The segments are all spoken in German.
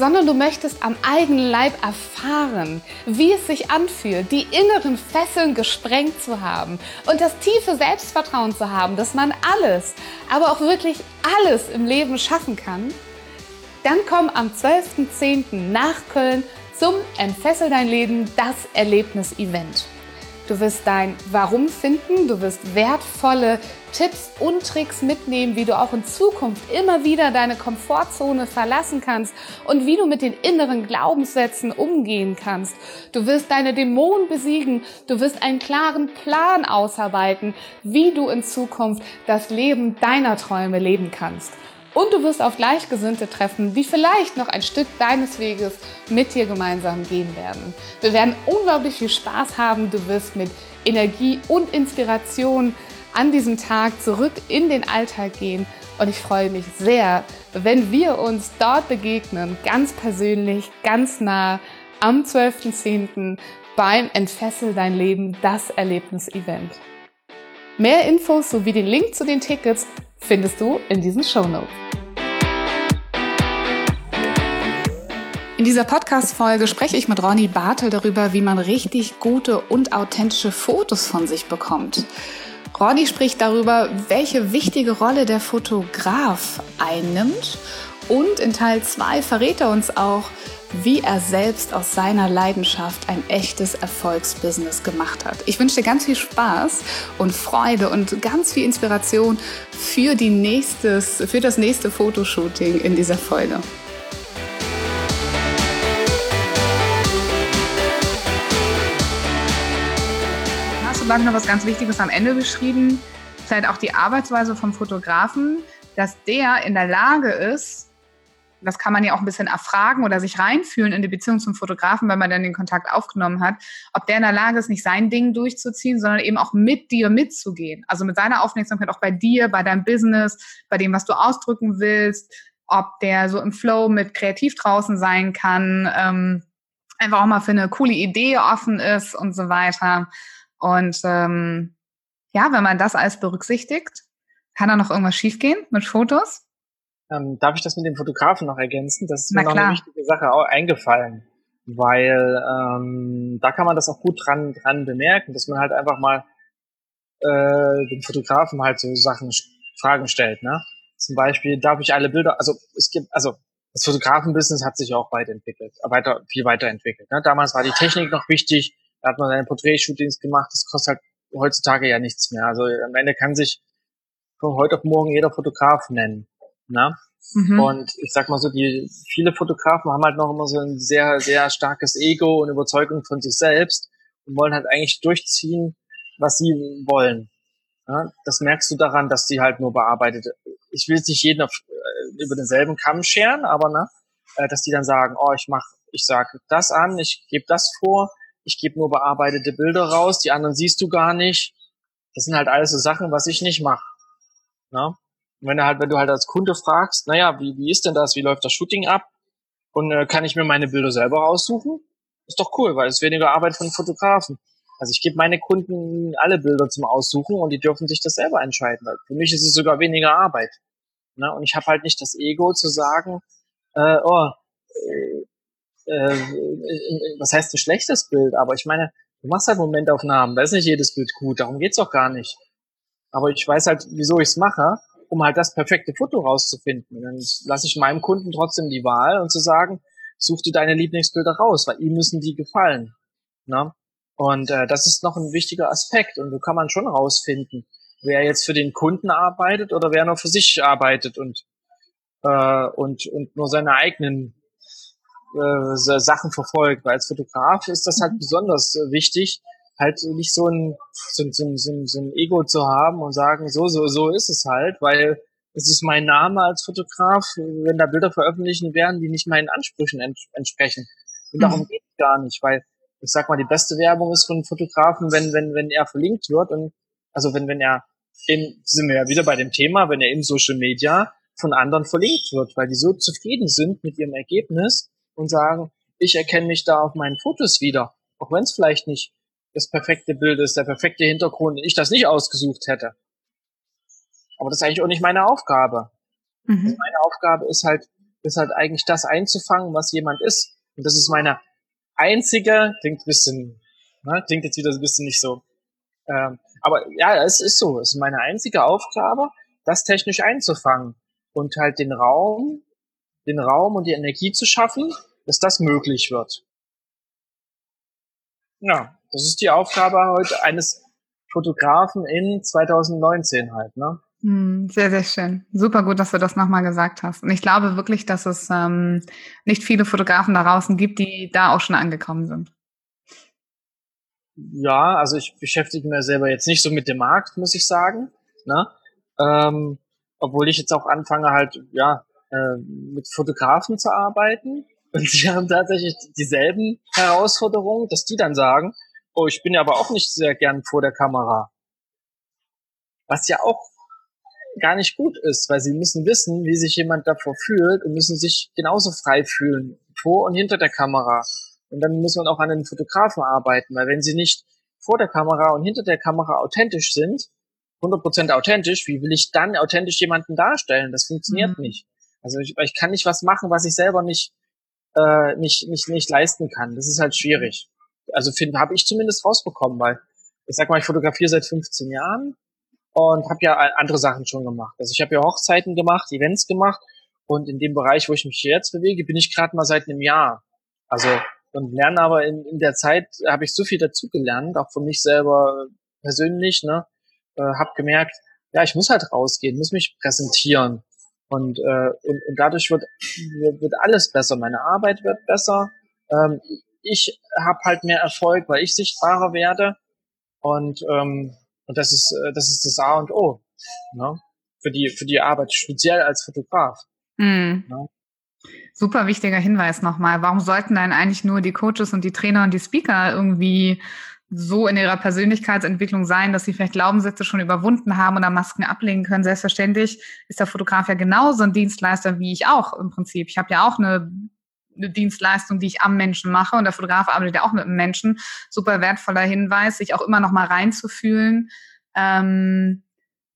sondern du möchtest am eigenen Leib erfahren, wie es sich anfühlt, die inneren Fesseln gesprengt zu haben und das tiefe Selbstvertrauen zu haben, dass man alles, aber auch wirklich alles im Leben schaffen kann, dann komm am 12.10. nach Köln zum Entfessel dein Leben, das Erlebnis-Event. Du wirst dein Warum finden, du wirst wertvolle Tipps und Tricks mitnehmen, wie du auch in Zukunft immer wieder deine Komfortzone verlassen kannst und wie du mit den inneren Glaubenssätzen umgehen kannst. Du wirst deine Dämonen besiegen, du wirst einen klaren Plan ausarbeiten, wie du in Zukunft das Leben deiner Träume leben kannst. Und du wirst auf Gleichgesinnte treffen, die vielleicht noch ein Stück deines Weges mit dir gemeinsam gehen werden. Wir werden unglaublich viel Spaß haben. Du wirst mit Energie und Inspiration an diesem Tag zurück in den Alltag gehen. Und ich freue mich sehr, wenn wir uns dort begegnen, ganz persönlich, ganz nah am 12.10. beim Entfessel dein Leben, das Erlebnis-Event. Mehr Infos sowie den Link zu den Tickets findest du in diesen Show Notes. In dieser Podcast-Folge spreche ich mit Ronny Bartel darüber, wie man richtig gute und authentische Fotos von sich bekommt. Ronny spricht darüber, welche wichtige Rolle der Fotograf einnimmt und in Teil 2 verrät er uns auch, wie er selbst aus seiner Leidenschaft ein echtes Erfolgsbusiness gemacht hat. Ich wünsche dir ganz viel Spaß und Freude und ganz viel Inspiration für, die nächstes, für das nächste Fotoshooting in dieser Folge. Hast du, glaube noch was ganz Wichtiges am Ende beschrieben? Vielleicht auch die Arbeitsweise vom Fotografen, dass der in der Lage ist, das kann man ja auch ein bisschen erfragen oder sich reinfühlen in die Beziehung zum Fotografen, weil man dann den Kontakt aufgenommen hat, ob der in der Lage ist, nicht sein Ding durchzuziehen, sondern eben auch mit dir mitzugehen. Also mit seiner Aufmerksamkeit auch bei dir, bei deinem Business, bei dem, was du ausdrücken willst, ob der so im Flow mit kreativ draußen sein kann, ähm, einfach auch mal für eine coole Idee offen ist und so weiter. Und ähm, ja, wenn man das alles berücksichtigt, kann da noch irgendwas schiefgehen mit Fotos? Ähm, darf ich das mit dem Fotografen noch ergänzen? Das ist mir noch eine wichtige Sache auch eingefallen, weil ähm, da kann man das auch gut dran, dran bemerken, dass man halt einfach mal äh, dem Fotografen halt so Sachen, Fragen stellt. Ne? Zum Beispiel, darf ich alle Bilder, also es gibt, also das Fotografenbusiness hat sich auch weiterentwickelt, weiter, viel weiterentwickelt. Ne? Damals war die Technik noch wichtig, da hat man seine Porträtshootings gemacht, das kostet halt heutzutage ja nichts mehr. Also am Ende kann sich von heute auf morgen jeder Fotograf nennen. Ne? Mhm. Und ich sag mal so, die viele Fotografen haben halt noch immer so ein sehr, sehr starkes Ego und Überzeugung von sich selbst und wollen halt eigentlich durchziehen, was sie wollen. Ja, das merkst du daran, dass die halt nur bearbeitet. Ich will jetzt nicht jeden auf, äh, über denselben Kamm scheren, aber ne, äh, dass die dann sagen, oh, ich mach, ich sag das an, ich gebe das vor, ich gebe nur bearbeitete Bilder raus, die anderen siehst du gar nicht. Das sind halt alles so Sachen, was ich nicht mache. Ne? Wenn du halt, wenn du halt als Kunde fragst, naja, wie, wie ist denn das, wie läuft das Shooting ab? Und äh, kann ich mir meine Bilder selber aussuchen? Ist doch cool, weil es weniger Arbeit von Fotografen. Also ich gebe meine Kunden alle Bilder zum Aussuchen und die dürfen sich das selber entscheiden. Für mich ist es sogar weniger Arbeit. Ne? Und ich habe halt nicht das Ego zu sagen, äh, oh, äh, äh, was heißt ein schlechtes Bild? Aber ich meine, du machst halt Momentaufnahmen, da ist nicht jedes Bild gut, darum geht's auch gar nicht. Aber ich weiß halt, wieso ich's mache um halt das perfekte Foto rauszufinden. Und dann lasse ich meinem Kunden trotzdem die Wahl und zu sagen, such dir deine Lieblingsbilder raus, weil ihm müssen die gefallen. Ne? Und äh, das ist noch ein wichtiger Aspekt. Und so kann man schon rausfinden, wer jetzt für den Kunden arbeitet oder wer nur für sich arbeitet und, äh, und, und nur seine eigenen äh, Sachen verfolgt. Weil als Fotograf ist das halt besonders äh, wichtig, halt nicht so ein, so, so, so, so ein Ego zu haben und sagen, so, so, so ist es halt, weil es ist mein Name als Fotograf, wenn da Bilder veröffentlichen werden, die nicht meinen Ansprüchen ents entsprechen. Und darum mhm. geht es gar nicht, weil ich sag mal, die beste Werbung ist von Fotografen, wenn, wenn, wenn er verlinkt wird und also wenn, wenn er in, sind wir ja wieder bei dem Thema, wenn er in Social Media von anderen verlinkt wird, weil die so zufrieden sind mit ihrem Ergebnis und sagen, ich erkenne mich da auf meinen Fotos wieder, auch wenn es vielleicht nicht das perfekte Bild ist, der perfekte Hintergrund, ich das nicht ausgesucht hätte. Aber das ist eigentlich auch nicht meine Aufgabe. Mhm. Also meine Aufgabe ist halt, ist halt eigentlich das einzufangen, was jemand ist. Und das ist meine einzige, klingt ein bisschen, ne, klingt jetzt wieder ein bisschen nicht so. Ähm, aber ja, es ist so. Es ist meine einzige Aufgabe, das technisch einzufangen und halt den Raum, den Raum und die Energie zu schaffen, dass das möglich wird. Ja, das ist die Aufgabe heute eines Fotografen in 2019 halt, ne? Hm, sehr, sehr schön. Super gut, dass du das nochmal gesagt hast. Und ich glaube wirklich, dass es ähm, nicht viele Fotografen da draußen gibt, die da auch schon angekommen sind. Ja, also ich beschäftige mich selber jetzt nicht so mit dem Markt, muss ich sagen. Ne? Ähm, obwohl ich jetzt auch anfange halt, ja, äh, mit Fotografen zu arbeiten. Und sie haben tatsächlich dieselben Herausforderungen, dass die dann sagen, oh, ich bin ja aber auch nicht sehr gern vor der Kamera. Was ja auch gar nicht gut ist, weil sie müssen wissen, wie sich jemand davor fühlt und müssen sich genauso frei fühlen, vor und hinter der Kamera. Und dann muss man auch an den Fotografen arbeiten, weil wenn sie nicht vor der Kamera und hinter der Kamera authentisch sind, 100% authentisch, wie will ich dann authentisch jemanden darstellen? Das funktioniert mhm. nicht. Also ich, ich kann nicht was machen, was ich selber nicht, äh, nicht, nicht, nicht leisten kann. Das ist halt schwierig. Also finde, habe ich zumindest rausbekommen, weil ich sag mal, ich fotografiere seit 15 Jahren und habe ja andere Sachen schon gemacht. Also ich habe ja Hochzeiten gemacht, Events gemacht und in dem Bereich, wo ich mich jetzt bewege, bin ich gerade mal seit einem Jahr. Also und lerne aber in, in der Zeit habe ich so viel dazugelernt, auch für mich selber persönlich, ne, äh, habe gemerkt, ja, ich muss halt rausgehen, muss mich präsentieren und äh, und, und dadurch wird wird alles besser, meine Arbeit wird besser, ähm, ich habe halt mehr Erfolg, weil ich sichtbarer werde und ähm, und das ist, äh, das ist das A und O, ne? Für die, für die Arbeit, speziell als Fotograf. Mhm. Ne? Super wichtiger Hinweis nochmal. Warum sollten dann eigentlich nur die Coaches und die Trainer und die Speaker irgendwie so in ihrer Persönlichkeitsentwicklung sein, dass sie vielleicht Glaubenssätze schon überwunden haben oder Masken ablegen können. Selbstverständlich ist der Fotograf ja genauso ein Dienstleister wie ich auch im Prinzip. Ich habe ja auch eine, eine Dienstleistung, die ich am Menschen mache und der Fotograf arbeitet ja auch mit einem Menschen. Super wertvoller Hinweis, sich auch immer noch mal reinzufühlen, ähm,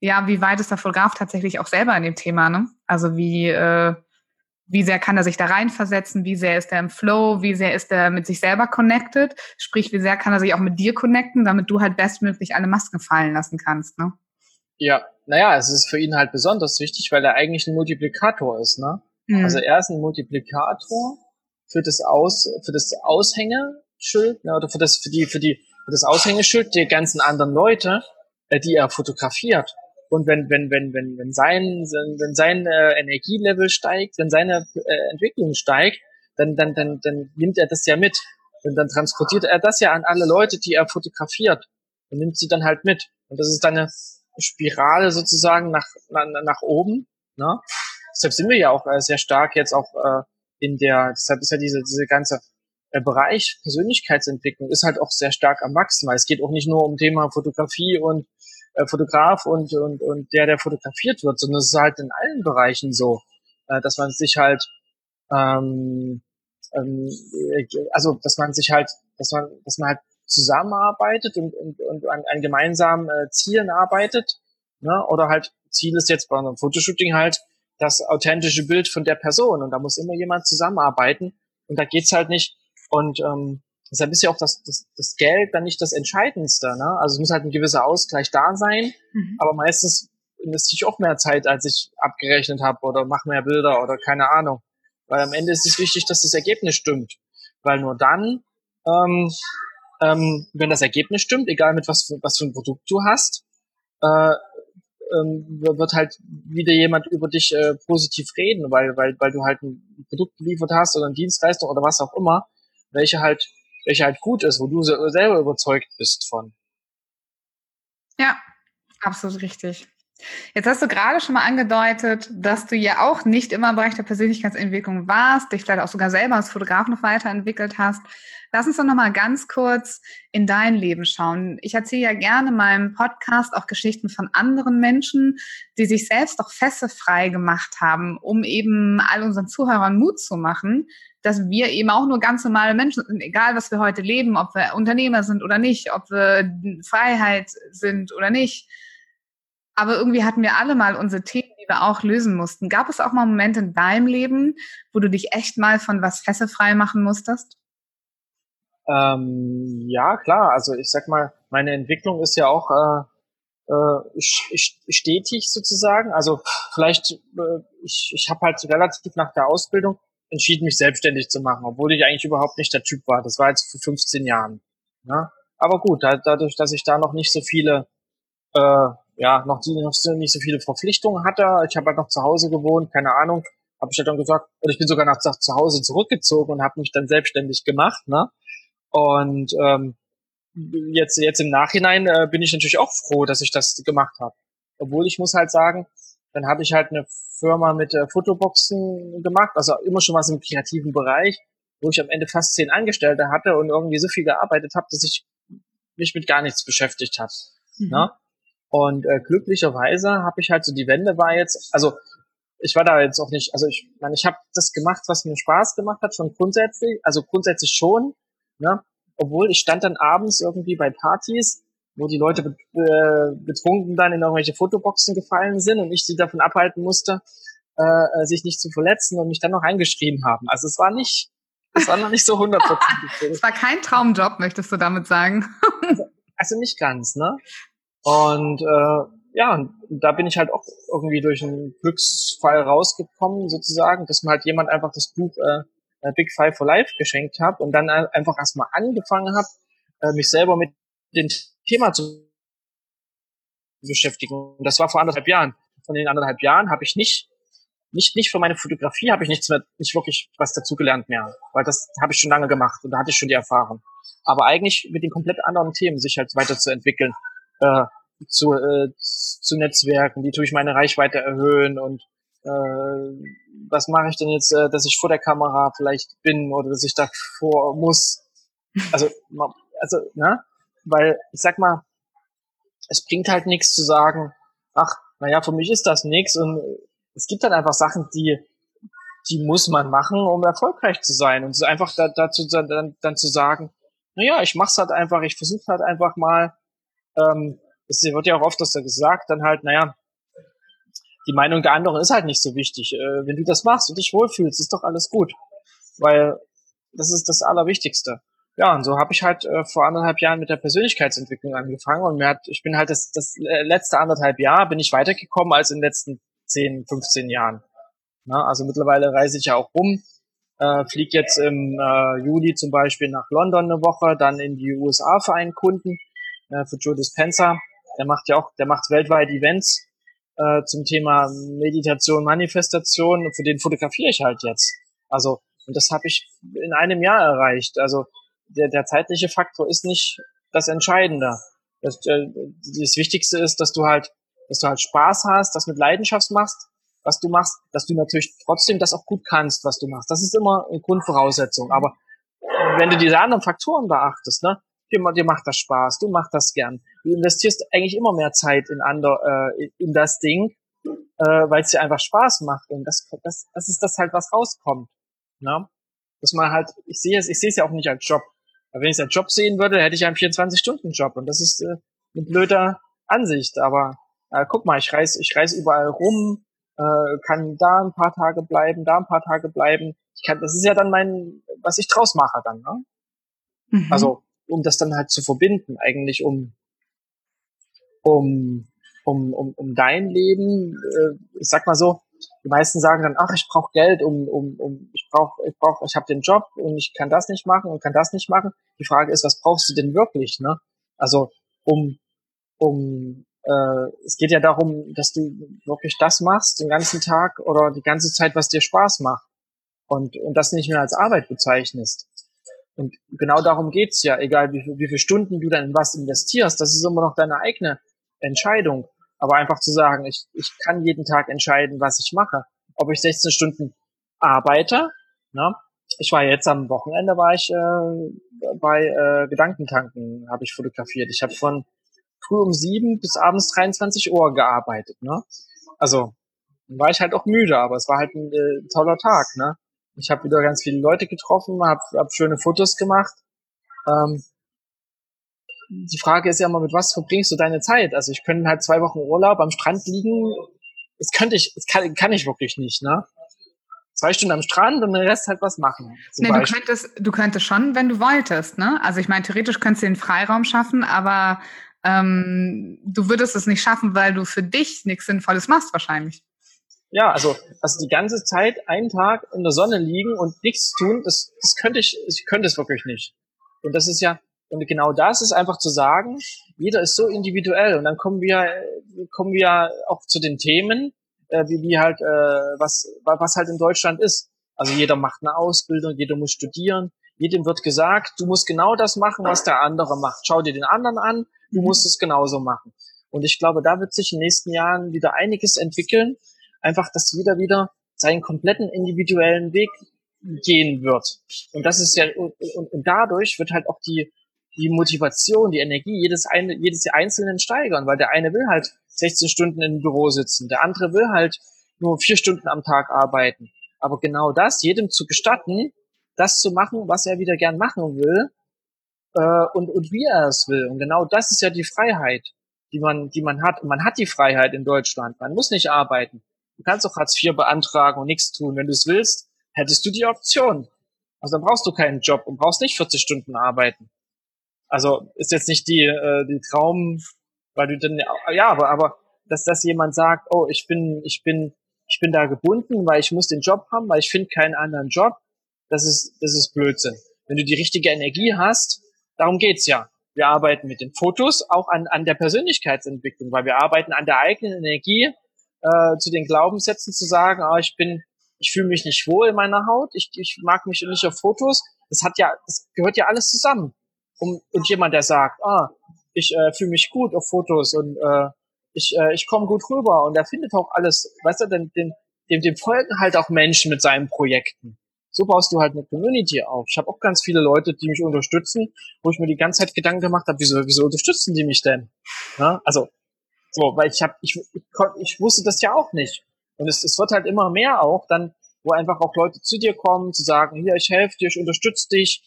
ja, wie weit ist der Fotograf tatsächlich auch selber in dem Thema, ne? Also wie, äh, wie sehr kann er sich da reinversetzen, wie sehr ist er im Flow, wie sehr ist er mit sich selber connected, sprich, wie sehr kann er sich auch mit dir connecten, damit du halt bestmöglich alle Masken fallen lassen kannst, ne? Ja, naja, es ist für ihn halt besonders wichtig, weil er eigentlich ein Multiplikator ist, ne? Mhm. Also er ist ein Multiplikator für das Aus, für das Aushängeschild, ne, oder für das, für die, für die, für das Aushängeschild der ganzen anderen Leute, äh, die er fotografiert. Und wenn, wenn, wenn, wenn, wenn sein, wenn sein äh, Energielevel steigt, wenn seine äh, Entwicklung steigt, dann, dann, dann, dann nimmt er das ja mit. Und dann transportiert er das ja an alle Leute, die er fotografiert. Und nimmt sie dann halt mit. Und das ist dann eine Spirale sozusagen nach, nach, nach oben. Ne? Deshalb sind wir ja auch äh, sehr stark jetzt auch äh, in der, deshalb ist ja diese, diese ganze äh, Bereich Persönlichkeitsentwicklung ist halt auch sehr stark am Wachsen, weil es geht auch nicht nur um Thema Fotografie und äh, Fotograf und, und, und der, der fotografiert wird, sondern es ist halt in allen Bereichen so, äh, dass man sich halt, ähm, ähm, also dass man sich halt, dass man, dass man halt zusammenarbeitet und, und, und an, an gemeinsamen äh, Zielen arbeitet, ne? oder halt Ziel ist jetzt bei einem Fotoshooting halt das authentische Bild von der Person und da muss immer jemand zusammenarbeiten und da geht's halt nicht und ähm, Deshalb ist ja auch das, das, das Geld dann nicht das Entscheidendste. Ne? Also es muss halt ein gewisser Ausgleich da sein, mhm. aber meistens investiere ich auch mehr Zeit, als ich abgerechnet habe oder mache mehr Bilder oder keine Ahnung. Weil am Ende ist es wichtig, dass das Ergebnis stimmt. Weil nur dann, ähm, ähm, wenn das Ergebnis stimmt, egal mit was, für, was für ein Produkt du hast, äh, ähm, wird halt wieder jemand über dich äh, positiv reden, weil, weil, weil du halt ein Produkt geliefert hast oder eine Dienstleistung oder was auch immer, welche halt welche halt gut ist, wo du selber überzeugt bist von. Ja, absolut richtig. Jetzt hast du gerade schon mal angedeutet, dass du ja auch nicht immer im Bereich der Persönlichkeitsentwicklung warst, dich vielleicht auch sogar selber als Fotograf noch weiterentwickelt hast. Lass uns doch noch mal ganz kurz in dein Leben schauen. Ich erzähle ja gerne in meinem Podcast auch Geschichten von anderen Menschen, die sich selbst doch fesselfrei gemacht haben, um eben all unseren Zuhörern Mut zu machen, dass wir eben auch nur ganz normale Menschen sind, egal was wir heute leben, ob wir Unternehmer sind oder nicht, ob wir Freiheit sind oder nicht. Aber irgendwie hatten wir alle mal unsere Themen, die wir auch lösen mussten. Gab es auch mal Momente in deinem Leben, wo du dich echt mal von was fesselfrei machen musstest? Ähm, ja, klar. Also ich sag mal, meine Entwicklung ist ja auch äh, äh, stetig sozusagen. Also vielleicht, äh, ich, ich habe halt relativ nach der Ausbildung entschieden, mich selbstständig zu machen, obwohl ich eigentlich überhaupt nicht der Typ war. Das war jetzt für 15 Jahren. Ne? Aber gut, da, dadurch, dass ich da noch nicht so viele, äh, ja, noch, die, noch so, nicht so viele Verpflichtungen hatte, ich habe halt noch zu Hause gewohnt, keine Ahnung, habe ich halt dann gesagt, oder ich bin sogar nach zu Hause zurückgezogen und habe mich dann selbstständig gemacht, ne? Und ähm, jetzt, jetzt im Nachhinein äh, bin ich natürlich auch froh, dass ich das gemacht habe. Obwohl ich muss halt sagen, dann habe ich halt eine Firma mit äh, Fotoboxen gemacht, also immer schon was im kreativen Bereich, wo ich am Ende fast zehn Angestellte hatte und irgendwie so viel gearbeitet habe, dass ich mich mit gar nichts beschäftigt habe. Mhm. Ne? Und äh, glücklicherweise habe ich halt so die Wende war jetzt, also ich war da jetzt auch nicht, also ich meine, ich habe das gemacht, was mir Spaß gemacht hat, schon grundsätzlich, also grundsätzlich schon, Ne? Obwohl ich stand dann abends irgendwie bei Partys, wo die Leute äh, betrunken dann in irgendwelche Fotoboxen gefallen sind und ich sie davon abhalten musste, äh, äh, sich nicht zu verletzen und mich dann noch eingeschrieben haben. Also es war nicht, es war noch nicht so hundertprozentig. es war kein Traumjob, möchtest du damit sagen? also, also nicht ganz, ne? Und äh, ja, da bin ich halt auch irgendwie durch einen Glücksfall rausgekommen, sozusagen, dass mir halt jemand einfach das Buch äh, äh, Big Five for Life geschenkt habe und dann einfach erstmal angefangen habe, äh, mich selber mit dem Thema zu beschäftigen. Und das war vor anderthalb Jahren. Von den anderthalb Jahren habe ich nicht, nicht, nicht für meine Fotografie habe ich nichts mehr, nicht wirklich was dazugelernt mehr, weil das habe ich schon lange gemacht und da hatte ich schon die Erfahrung. Aber eigentlich mit den komplett anderen Themen sich halt weiterzuentwickeln, äh, zu, äh, zu Netzwerken, die tue ich meine Reichweite erhöhen und äh, was mache ich denn jetzt, äh, dass ich vor der Kamera vielleicht bin oder dass ich davor muss. Also, also, ne? Weil, ich sag mal, es bringt halt nichts zu sagen, ach, naja, für mich ist das nichts und es gibt halt einfach Sachen, die, die muss man machen, um erfolgreich zu sein. Und einfach da, dazu dann, dann zu sagen, naja, ich mach's halt einfach, ich versuche halt einfach mal, ähm, es wird ja auch oft das da gesagt, dann halt, naja, die Meinung der anderen ist halt nicht so wichtig. Äh, wenn du das machst und dich wohlfühlst, ist doch alles gut. Weil das ist das Allerwichtigste. Ja, und so habe ich halt äh, vor anderthalb Jahren mit der Persönlichkeitsentwicklung angefangen und mir hat, ich bin halt das, das äh, letzte anderthalb Jahr bin ich weitergekommen als in den letzten 10, 15 Jahren. Na, also mittlerweile reise ich ja auch rum, äh, fliege jetzt im äh, Juli zum Beispiel nach London eine Woche, dann in die USA für einen Kunden, äh, für Joe Dispenza. Der macht ja auch, der macht weltweit Events äh, zum Thema Meditation, Manifestation, für den fotografiere ich halt jetzt. Also, und das habe ich in einem Jahr erreicht. Also der, der zeitliche Faktor ist nicht das Entscheidende. Das, äh, das Wichtigste ist, dass du halt, dass du halt Spaß hast, das mit Leidenschaft machst, was du machst, dass du natürlich trotzdem das auch gut kannst, was du machst. Das ist immer eine Grundvoraussetzung. Aber wenn du diese anderen Faktoren beachtest, ne, dir, dir macht das Spaß, du machst das gern. Du investierst eigentlich immer mehr Zeit in, ander, äh, in das Ding, äh, weil es dir einfach Spaß macht. Und das, das, das ist das halt, was rauskommt. Ne? Dass man halt, ich sehe es, ich sehe es ja auch nicht als Job. Aber wenn ich es als Job sehen würde, hätte ich einen 24-Stunden-Job. Und das ist äh, eine blöde Ansicht. Aber äh, guck mal, ich reise ich reis überall rum, äh, kann da ein paar Tage bleiben, da ein paar Tage bleiben. Ich kann, das ist ja dann mein, was ich draus mache dann. Ne? Mhm. Also um das dann halt zu verbinden, eigentlich um, um, um, um, um dein Leben. Äh, ich sag mal so, die meisten sagen dann, ach, ich brauche Geld, um, um, um ich brauche, ich brauche, ich habe den Job und ich kann das nicht machen und kann das nicht machen. Die Frage ist, was brauchst du denn wirklich? Ne? Also um, um, äh, es geht ja darum, dass du wirklich das machst den ganzen Tag oder die ganze Zeit, was dir Spaß macht und und das nicht mehr als Arbeit bezeichnest. Und genau darum geht's ja, egal wie, wie viele Stunden du dann in was investierst, das ist immer noch deine eigene Entscheidung. Aber einfach zu sagen, ich, ich kann jeden Tag entscheiden, was ich mache. Ob ich 16 Stunden arbeite, ne? Ich war jetzt am Wochenende, war ich äh, bei äh, Gedankentanken, habe ich fotografiert. Ich habe von früh um sieben bis abends 23 Uhr gearbeitet, ne? Also war ich halt auch müde, aber es war halt ein äh, toller Tag, ne? Ich habe wieder ganz viele Leute getroffen, habe hab schöne Fotos gemacht. Ähm, die Frage ist ja immer, mit was verbringst du deine Zeit? Also ich könnte halt zwei Wochen Urlaub am Strand liegen. Das könnte ich, das kann, kann ich wirklich nicht, ne? Zwei Stunden am Strand und den Rest halt was machen. Nee, du könntest, du könntest schon, wenn du wolltest, ne? Also ich meine, theoretisch könntest du den Freiraum schaffen, aber ähm, du würdest es nicht schaffen, weil du für dich nichts Sinnvolles machst wahrscheinlich. Ja, also, also die ganze Zeit einen Tag in der Sonne liegen und nichts tun, das, das könnte ich, ich könnte es wirklich nicht. Und das ist ja, und genau das ist einfach zu sagen, jeder ist so individuell. Und dann kommen wir, kommen wir auch zu den Themen, äh, wie, wie halt, äh, was, was halt in Deutschland ist. Also jeder macht eine Ausbildung, jeder muss studieren, jedem wird gesagt, du musst genau das machen, was der andere macht. Schau dir den anderen an, du mhm. musst es genauso machen. Und ich glaube, da wird sich in den nächsten Jahren wieder einiges entwickeln. Einfach, dass jeder wieder seinen kompletten individuellen Weg gehen wird. Und das ist ja, und, und, dadurch wird halt auch die, die Motivation, die Energie jedes, eine, jedes Einzelnen steigern, weil der eine will halt 16 Stunden im Büro sitzen, der andere will halt nur vier Stunden am Tag arbeiten. Aber genau das, jedem zu gestatten, das zu machen, was er wieder gern machen will äh, und, und wie er es will. Und genau das ist ja die Freiheit, die man, die man hat. Und man hat die Freiheit in Deutschland. Man muss nicht arbeiten. Du kannst auch Hartz IV beantragen und nichts tun. Wenn du es willst, hättest du die Option. Also dann brauchst du keinen Job und brauchst nicht 40 Stunden arbeiten. Also ist jetzt nicht die, äh, die Traum, weil du dann, ja, aber, aber, dass das jemand sagt, oh, ich bin, ich bin, ich bin da gebunden, weil ich muss den Job haben, weil ich finde keinen anderen Job, das ist, das ist Blödsinn. Wenn du die richtige Energie hast, darum geht's ja. Wir arbeiten mit den Fotos auch an, an der Persönlichkeitsentwicklung, weil wir arbeiten an der eigenen Energie, äh, zu den Glaubenssätzen zu sagen, ah, ich bin, ich fühle mich nicht wohl in meiner Haut, ich, ich mag mich nicht auf Fotos. Das hat ja, das gehört ja alles zusammen. Um, und jemand, der sagt, ah, ich äh, fühle mich gut auf Fotos und äh, ich, äh, ich komme gut rüber und er findet auch alles, weißt du, denn, dem, dem, dem folgen halt auch Menschen mit seinen Projekten. So baust du halt eine Community auf. Ich habe auch ganz viele Leute, die mich unterstützen, wo ich mir die ganze Zeit Gedanken gemacht habe, wieso, wieso unterstützen die mich denn? Ja, also, so, weil ich habe, ich, ich, ich wusste das ja auch nicht. Und es, es wird halt immer mehr auch dann, wo einfach auch Leute zu dir kommen, zu sagen, hier, ich helfe dir, ich unterstütze dich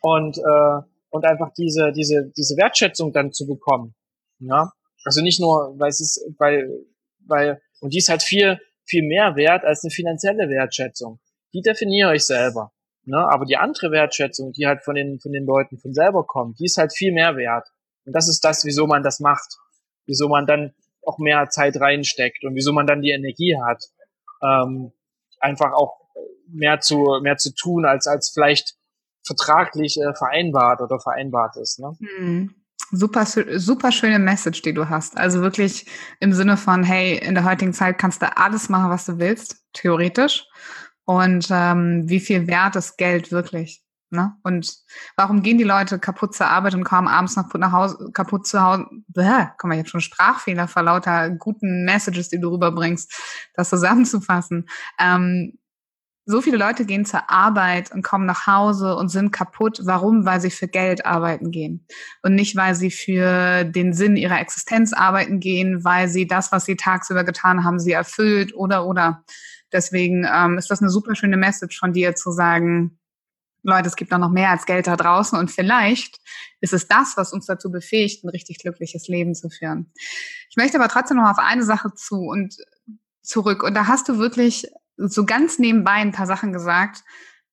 und äh, und einfach diese, diese, diese Wertschätzung dann zu bekommen. Ja? Also nicht nur, weil es ist, weil, weil, und die ist halt viel, viel mehr wert als eine finanzielle Wertschätzung. Die definiere ich selber. Ne? Aber die andere Wertschätzung, die halt von den, von den Leuten von selber kommt, die ist halt viel mehr wert. Und das ist das, wieso man das macht. Wieso man dann auch mehr Zeit reinsteckt und wieso man dann die Energie hat, ähm, einfach auch mehr zu, mehr zu tun, als, als vielleicht vertraglich äh, vereinbart oder vereinbart ist. Ne? Mhm. Super, super schöne Message, die du hast. Also wirklich im Sinne von, hey, in der heutigen Zeit kannst du alles machen, was du willst, theoretisch. Und ähm, wie viel wert ist Geld wirklich? Ne? Und warum gehen die Leute kaputt zur Arbeit und kommen abends noch nach Hause, kaputt zu Hause? Bäh, komm mal, habe schon Sprachfehler vor lauter guten Messages, die du rüberbringst, das zusammenzufassen. Ähm, so viele Leute gehen zur Arbeit und kommen nach Hause und sind kaputt. Warum? Weil sie für Geld arbeiten gehen und nicht, weil sie für den Sinn ihrer Existenz arbeiten gehen, weil sie das, was sie tagsüber getan haben, sie erfüllt oder oder. Deswegen ähm, ist das eine super schöne Message von dir zu sagen, Leute, es gibt doch noch mehr als Geld da draußen und vielleicht ist es das, was uns dazu befähigt, ein richtig glückliches Leben zu führen. Ich möchte aber trotzdem noch auf eine Sache zu und zurück. Und da hast du wirklich so ganz nebenbei ein paar Sachen gesagt.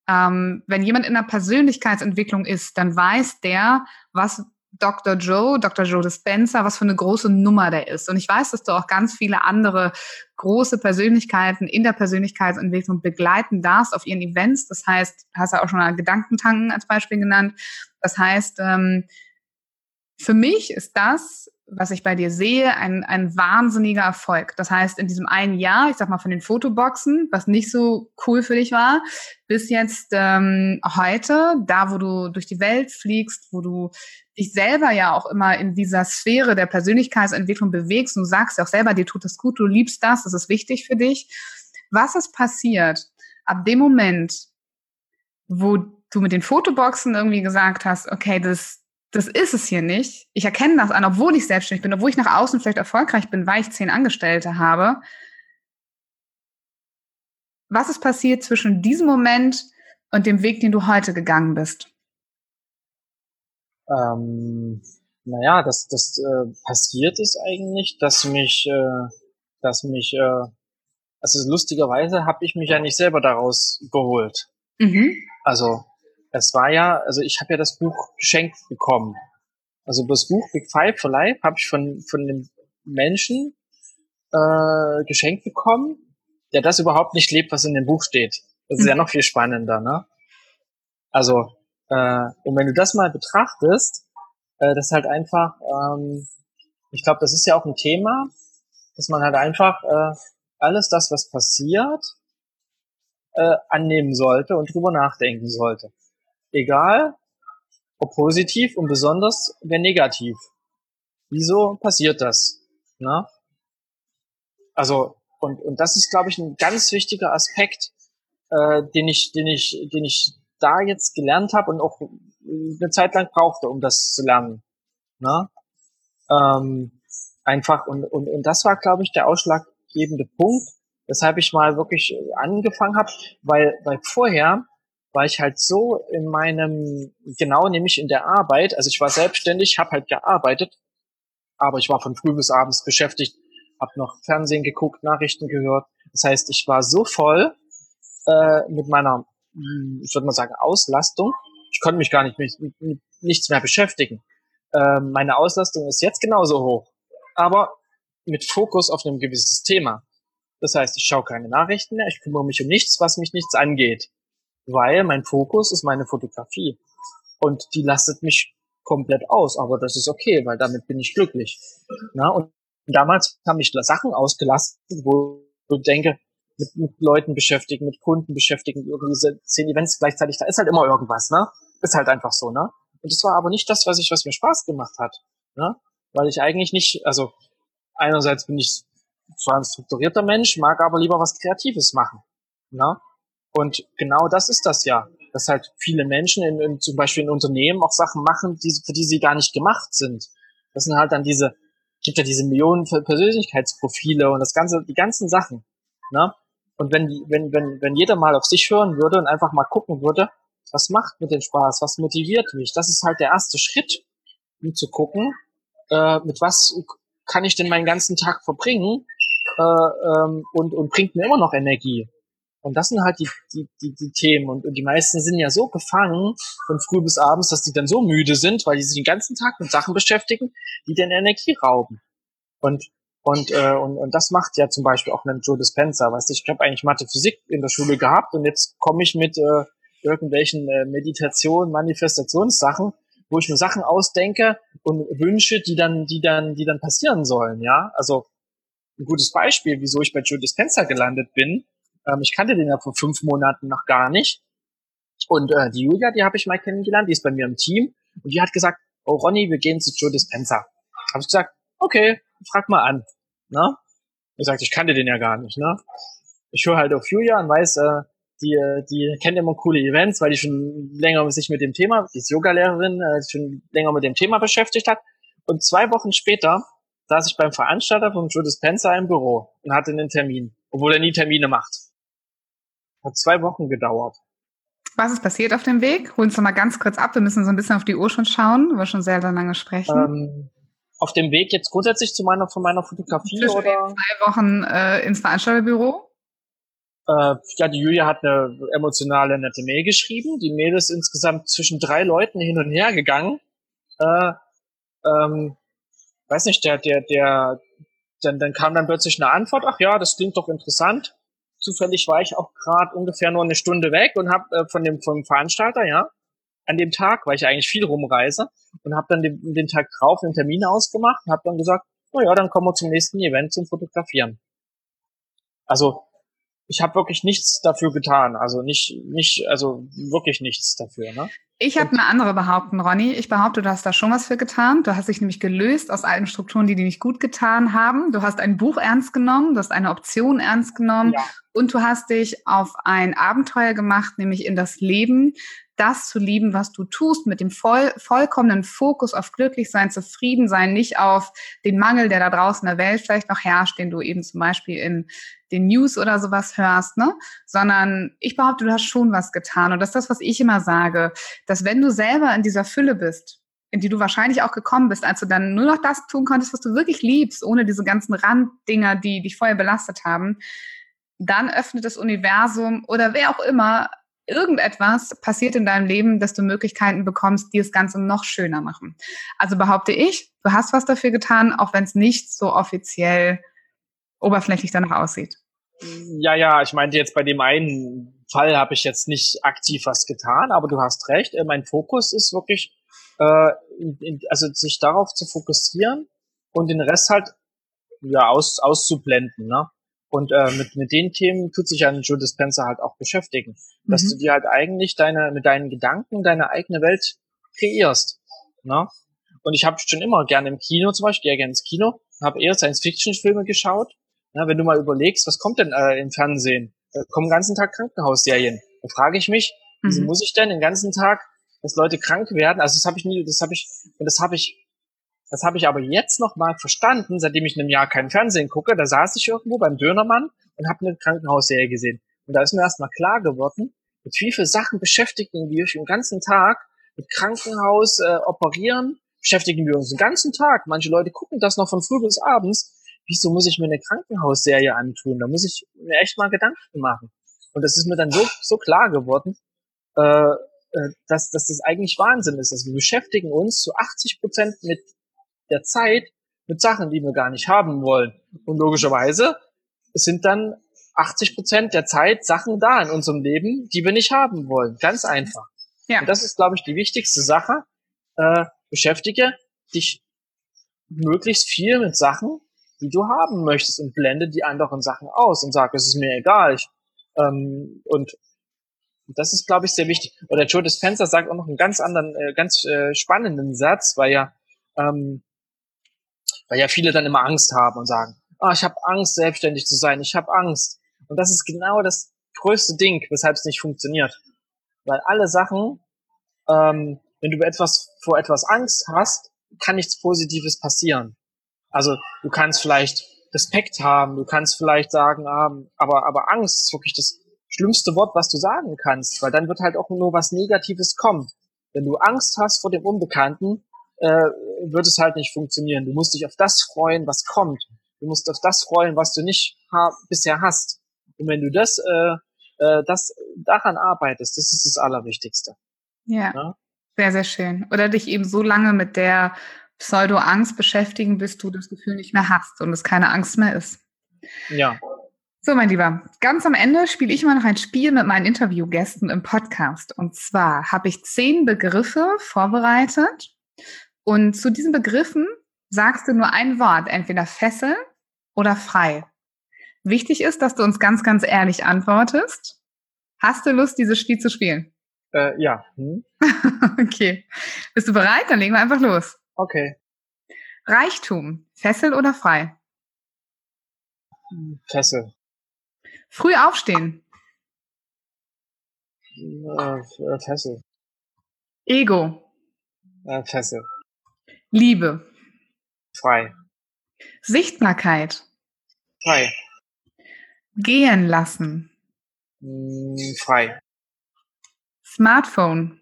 Ähm, wenn jemand in der Persönlichkeitsentwicklung ist, dann weiß der, was Dr. Joe, Dr. Joe Dispenza, was für eine große Nummer der ist. Und ich weiß, dass du auch ganz viele andere große Persönlichkeiten in der Persönlichkeitsentwicklung begleiten darfst auf ihren Events. Das heißt, hast du auch schon mal Gedankentanken als Beispiel genannt. Das heißt, ähm, für mich ist das was ich bei dir sehe, ein, ein wahnsinniger Erfolg. Das heißt, in diesem einen Jahr, ich sag mal von den Fotoboxen, was nicht so cool für dich war, bis jetzt ähm, heute, da wo du durch die Welt fliegst, wo du dich selber ja auch immer in dieser Sphäre der Persönlichkeitsentwicklung bewegst und sagst ja auch selber, dir tut das gut, du liebst das, das ist wichtig für dich. Was ist passiert ab dem Moment, wo du mit den Fotoboxen irgendwie gesagt hast, okay, das, das ist es hier nicht. Ich erkenne das an, obwohl ich selbstständig bin, obwohl ich nach außen vielleicht erfolgreich bin, weil ich zehn Angestellte habe. Was ist passiert zwischen diesem Moment und dem Weg, den du heute gegangen bist? Ähm, naja, das, das äh, passiert ist eigentlich, dass mich, äh, dass mich, äh, also lustigerweise habe ich mich ja nicht selber daraus geholt. Mhm. Also es war ja, also ich habe ja das Buch geschenkt bekommen. Also das Buch Big Five for Life habe ich von, von einem Menschen äh, geschenkt bekommen, der das überhaupt nicht lebt, was in dem Buch steht. Das ist mhm. ja noch viel spannender, ne? Also, äh, und wenn du das mal betrachtest, äh, das ist halt einfach, ähm, ich glaube, das ist ja auch ein Thema, dass man halt einfach äh, alles das, was passiert, äh, annehmen sollte und drüber nachdenken sollte egal ob positiv und besonders wenn negativ. Wieso passiert das? Ne? Also, und, und das ist, glaube ich, ein ganz wichtiger Aspekt, äh, den ich, den ich, den ich da jetzt gelernt habe und auch eine Zeit lang brauchte, um das zu lernen. Ne? Ähm, einfach, und, und, und das war, glaube ich, der ausschlaggebende Punkt, weshalb ich mal wirklich angefangen habe, weil, weil vorher war ich halt so in meinem, genau nämlich in der Arbeit, also ich war selbstständig, habe halt gearbeitet, aber ich war von früh bis abends beschäftigt, habe noch Fernsehen geguckt, Nachrichten gehört. Das heißt, ich war so voll äh, mit meiner, hm, ich würde mal sagen, Auslastung. Ich konnte mich gar nicht mit, mit, mit nichts mehr beschäftigen. Äh, meine Auslastung ist jetzt genauso hoch, aber mit Fokus auf einem gewisses Thema. Das heißt, ich schaue keine Nachrichten mehr, ich kümmere mich um nichts, was mich nichts angeht weil mein Fokus ist meine Fotografie. Und die lastet mich komplett aus, aber das ist okay, weil damit bin ich glücklich. Na, und damals haben mich Sachen ausgelastet, wo ich denke, mit, mit Leuten beschäftigen, mit Kunden beschäftigen, irgendwie zehn Events gleichzeitig, da ist halt immer irgendwas, ne? Ist halt einfach so, ne? Und das war aber nicht das, was ich, was mir Spaß gemacht hat, ne? Weil ich eigentlich nicht, also einerseits bin ich zwar ein strukturierter Mensch, mag aber lieber was Kreatives machen, ne? Und genau das ist das ja, dass halt viele Menschen in, in zum Beispiel in Unternehmen auch Sachen machen, die, für die sie gar nicht gemacht sind. Das sind halt dann diese, gibt ja diese Millionen Persönlichkeitsprofile und das ganze, die ganzen Sachen. Ne? Und wenn, wenn, wenn, wenn jeder mal auf sich hören würde und einfach mal gucken würde, was macht mir den Spaß, was motiviert mich, das ist halt der erste Schritt, um zu gucken, äh, mit was kann ich denn meinen ganzen Tag verbringen äh, ähm, und, und bringt mir immer noch Energie. Und das sind halt die, die, die, die Themen. Und, und die meisten sind ja so gefangen von früh bis abends, dass die dann so müde sind, weil die sich den ganzen Tag mit Sachen beschäftigen, die den Energie rauben. Und, und, äh, und, und das macht ja zum Beispiel auch einen Joe Dispenza. Weißt du, ich habe eigentlich Mathe Physik in der Schule gehabt und jetzt komme ich mit äh, irgendwelchen äh, Meditation, Manifestationssachen, wo ich mir Sachen ausdenke und wünsche, die dann, die dann, die dann passieren sollen, ja. Also ein gutes Beispiel, wieso ich bei Joe Dispenza gelandet bin, ähm, ich kannte den ja vor fünf Monaten noch gar nicht. Und äh, die Julia, die habe ich mal kennengelernt, die ist bei mir im Team und die hat gesagt, oh Ronny, wir gehen zu Joe Dispenza. Habe ich gesagt, okay, frag mal an. Ne? Ich sagte, ich kannte den ja gar nicht. Ne? Ich höre halt auf Julia und weiß, äh, die, die kennt immer coole Events, weil die schon länger sich mit dem Thema, die ist Yoga-Lehrerin, äh, schon länger mit dem Thema beschäftigt hat. Und zwei Wochen später saß ich beim Veranstalter von Joe Dispenza im Büro und hatte einen Termin, obwohl er nie Termine macht. Hat zwei Wochen gedauert. Was ist passiert auf dem Weg? Hol uns doch mal ganz kurz ab. Wir müssen so ein bisschen auf die Uhr schon schauen, weil wir schon sehr, sehr lange sprechen. Ähm, auf dem Weg jetzt grundsätzlich zu meiner, von meiner Fotografie Zwischen oder? Zwei Wochen äh, ins Veranstalterbüro? Äh, ja, die Julia hat eine emotionale, nette Mail geschrieben. Die Mail ist insgesamt zwischen drei Leuten hin und her gegangen. Äh, ähm, weiß nicht, der, der, der, dann, dann kam dann plötzlich eine Antwort. Ach ja, das klingt doch interessant zufällig war ich auch gerade ungefähr nur eine Stunde weg und habe äh, von dem vom Veranstalter, ja, an dem Tag, weil ich eigentlich viel rumreise und habe dann den, den Tag drauf einen Termin ausgemacht und habe dann gesagt, na ja, dann kommen wir zum nächsten Event zum Fotografieren. Also ich habe wirklich nichts dafür getan, also nicht nicht also wirklich nichts dafür, ne? Ich habe eine andere Behauptung, Ronny. Ich behaupte, du hast da schon was für getan. Du hast dich nämlich gelöst aus alten Strukturen, die dir nicht gut getan haben. Du hast ein Buch ernst genommen, du hast eine Option ernst genommen ja. und du hast dich auf ein Abenteuer gemacht, nämlich in das Leben, das zu lieben, was du tust, mit dem voll, vollkommenen Fokus auf Glücklichsein, Zufriedensein, nicht auf den Mangel, der da draußen in der Welt vielleicht noch herrscht, den du eben zum Beispiel in den News oder sowas hörst, ne? Sondern ich behaupte, du hast schon was getan. Und das ist das, was ich immer sage, dass wenn du selber in dieser Fülle bist, in die du wahrscheinlich auch gekommen bist, als du dann nur noch das tun konntest, was du wirklich liebst, ohne diese ganzen Randdinger, die dich vorher belastet haben, dann öffnet das Universum oder wer auch immer irgendetwas passiert in deinem Leben, dass du Möglichkeiten bekommst, die das Ganze noch schöner machen. Also behaupte ich, du hast was dafür getan, auch wenn es nicht so offiziell oberflächlich danach aussieht. Ja, ja, ich meinte jetzt bei dem einen Fall habe ich jetzt nicht aktiv was getan, aber du hast recht. Äh, mein Fokus ist wirklich, äh, also sich darauf zu fokussieren und den Rest halt ja aus, auszublenden. Ne? Und äh, mit, mit den Themen tut sich ein Joe Dispenza halt auch beschäftigen. Dass mhm. du dir halt eigentlich deine, mit deinen Gedanken deine eigene Welt kreierst. Ne? Und ich habe schon immer gerne im Kino zum Beispiel, gehe gerne ins Kino, habe eher Science-Fiction-Filme geschaut. Ja, wenn du mal überlegst, was kommt denn äh, im Fernsehen? Da kommen den ganzen Tag Krankenhausserien. Da frage ich mich, mhm. wieso muss ich denn den ganzen Tag, dass Leute krank werden? Also das habe ich nie, das habe ich, und das habe ich das habe ich aber jetzt noch mal verstanden, seitdem ich in einem Jahr kein Fernsehen gucke. Da saß ich irgendwo beim Dönermann und habe eine Krankenhausserie gesehen. Und da ist mir erst mal klar geworden, mit wie viele Sachen beschäftigen wir uns den ganzen Tag. Mit Krankenhaus, äh, operieren, beschäftigen wir uns den ganzen Tag. Manche Leute gucken das noch von früh bis abends. Wieso muss ich mir eine Krankenhausserie antun? Da muss ich mir echt mal Gedanken machen. Und das ist mir dann so, so klar geworden, äh, äh dass, dass das eigentlich Wahnsinn ist. Also wir beschäftigen uns zu 80 Prozent mit der Zeit mit Sachen, die wir gar nicht haben wollen. Und logischerweise sind dann 80 Prozent der Zeit Sachen da in unserem Leben, die wir nicht haben wollen. Ganz einfach. Ja. Und das ist, glaube ich, die wichtigste Sache. Äh, beschäftige dich möglichst viel mit Sachen, die du haben möchtest und blende die anderen Sachen aus und sag, es ist mir egal. Ich, ähm, und das ist, glaube ich, sehr wichtig. Oder Joe Dispenza sagt auch noch einen ganz anderen, äh, ganz äh, spannenden Satz, weil ja ähm, weil ja viele dann immer Angst haben und sagen, ah, ich habe Angst, selbstständig zu sein, ich habe Angst. Und das ist genau das größte Ding, weshalb es nicht funktioniert. Weil alle Sachen, ähm, wenn du etwas vor etwas Angst hast, kann nichts Positives passieren. Also du kannst vielleicht Respekt haben, du kannst vielleicht sagen, ähm, aber, aber Angst ist wirklich das schlimmste Wort, was du sagen kannst, weil dann wird halt auch nur was Negatives kommen. Wenn du Angst hast vor dem Unbekannten, äh, wird es halt nicht funktionieren. Du musst dich auf das freuen, was kommt. Du musst auf das freuen, was du nicht ha bisher hast. Und wenn du das, äh, äh, das daran arbeitest, das ist das Allerwichtigste. Ja. ja. Sehr, sehr schön. Oder dich eben so lange mit der Pseudo-Angst beschäftigen, bis du das Gefühl nicht mehr hast und es keine Angst mehr ist. Ja. So, mein Lieber, ganz am Ende spiele ich mal noch ein Spiel mit meinen Interviewgästen im Podcast. Und zwar habe ich zehn Begriffe vorbereitet und zu diesen Begriffen sagst du nur ein Wort, entweder Fessel oder frei. Wichtig ist, dass du uns ganz, ganz ehrlich antwortest. Hast du Lust, dieses Spiel zu spielen? Äh, ja. Hm. okay. Bist du bereit? Dann legen wir einfach los. Okay. Reichtum, Fessel oder frei? Fessel. Früh aufstehen. Äh, Fessel. Ego. Äh, Fessel. Liebe. Frei. Sichtbarkeit. Frei. Gehen lassen. Hm, frei. Smartphone.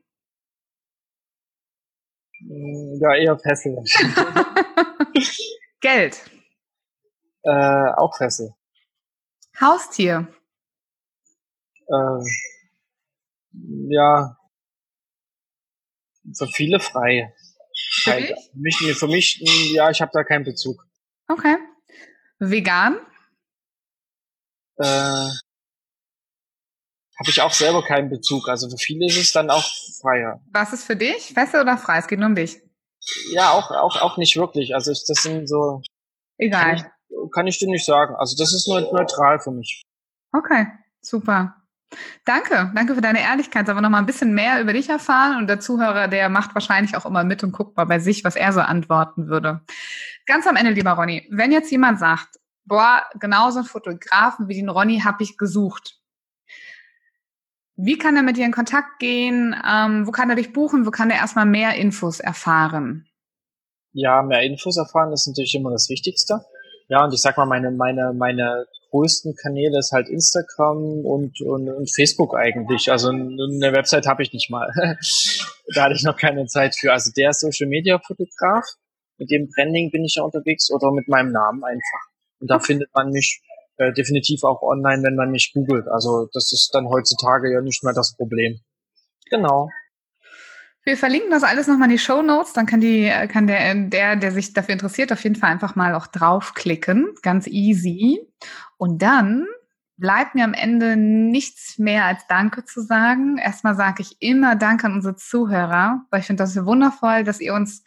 Hm, ja, eher Fessel. Geld. Äh, auch Fessel. Haustier. Äh, ja. So viele frei. Für, Für mich, für mich, ja, ich habe da keinen Bezug. Okay. Vegan? Äh, habe ich auch selber keinen Bezug. Also für viele ist es dann auch freier. Was ist für dich? Feste oder frei? Es geht nur um dich. Ja, auch, auch, auch nicht wirklich. Also das sind so. Egal. Kann ich, kann ich dir nicht sagen. Also das ist nur neutral für mich. Okay, super. Danke, danke für deine Ehrlichkeit. Wir noch mal ein bisschen mehr über dich erfahren? Und der Zuhörer, der macht wahrscheinlich auch immer mit und guckt mal bei sich, was er so antworten würde. Ganz am Ende, lieber Ronny, wenn jetzt jemand sagt, boah, genauso einen Fotografen wie den Ronny habe ich gesucht. Wie kann er mit dir in Kontakt gehen? Ähm, wo kann er dich buchen? Wo kann er erstmal mehr Infos erfahren? Ja, mehr Infos erfahren ist natürlich immer das Wichtigste. Ja, und ich sag mal, meine, meine, meine größten Kanäle ist halt Instagram und, und, und Facebook eigentlich. Also eine Website habe ich nicht mal. da hatte ich noch keine Zeit für. Also der Social Media Fotograf, mit dem Branding bin ich ja unterwegs oder mit meinem Namen einfach. Und da findet man mich äh, definitiv auch online, wenn man mich googelt. Also das ist dann heutzutage ja nicht mehr das Problem. Genau. Wir verlinken das alles nochmal in die Show Notes. Dann kann die, kann der, der, der sich dafür interessiert, auf jeden Fall einfach mal auch draufklicken. Ganz easy. Und dann bleibt mir am Ende nichts mehr als Danke zu sagen. Erstmal sage ich immer Danke an unsere Zuhörer, weil ich finde das wundervoll, dass ihr uns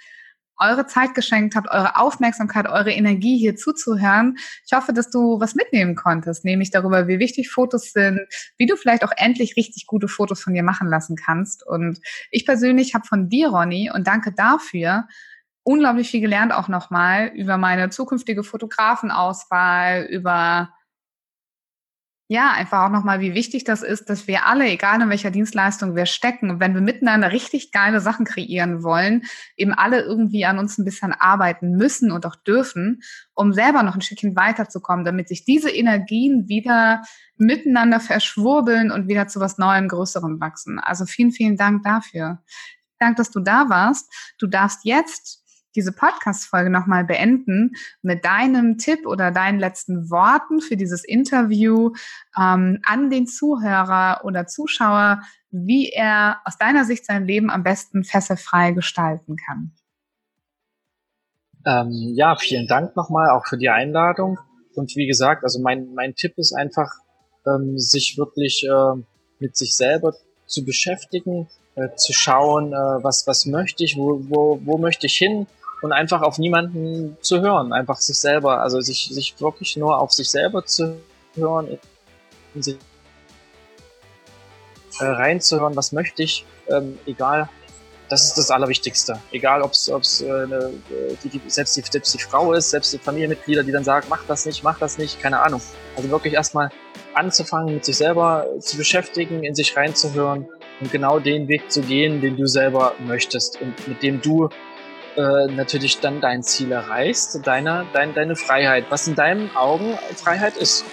eure Zeit geschenkt habt, eure Aufmerksamkeit, eure Energie hier zuzuhören. Ich hoffe, dass du was mitnehmen konntest, nämlich darüber, wie wichtig Fotos sind, wie du vielleicht auch endlich richtig gute Fotos von dir machen lassen kannst. Und ich persönlich habe von dir, Ronny, und danke dafür, unglaublich viel gelernt auch nochmal über meine zukünftige Fotografenauswahl, über ja, einfach auch nochmal, wie wichtig das ist, dass wir alle, egal in welcher Dienstleistung wir stecken, wenn wir miteinander richtig geile Sachen kreieren wollen, eben alle irgendwie an uns ein bisschen arbeiten müssen und auch dürfen, um selber noch ein Stückchen weiterzukommen, damit sich diese Energien wieder miteinander verschwurbeln und wieder zu was Neuem, Größerem wachsen. Also vielen, vielen Dank dafür. Dank, dass du da warst. Du darfst jetzt diese Podcast-Folge nochmal beenden mit deinem Tipp oder deinen letzten Worten für dieses Interview ähm, an den Zuhörer oder Zuschauer, wie er aus deiner Sicht sein Leben am besten fesselfrei gestalten kann. Ähm, ja, vielen Dank nochmal auch für die Einladung. Und wie gesagt, also mein, mein Tipp ist einfach, ähm, sich wirklich äh, mit sich selber zu beschäftigen, äh, zu schauen, äh, was, was möchte ich, wo, wo, wo möchte ich hin, und einfach auf niemanden zu hören, einfach sich selber, also sich, sich wirklich nur auf sich selber zu hören, in sich äh, reinzuhören, was möchte ich, ähm, egal, das ist das Allerwichtigste. Egal, ob es äh, die, die, selbst, die, selbst die Frau ist, selbst die Familienmitglieder, die dann sagen, mach das nicht, mach das nicht, keine Ahnung. Also wirklich erstmal anzufangen, mit sich selber zu beschäftigen, in sich reinzuhören und genau den Weg zu gehen, den du selber möchtest und mit dem du äh, natürlich dann dein Ziel erreichst, deine, dein, deine Freiheit, was in deinen Augen Freiheit ist.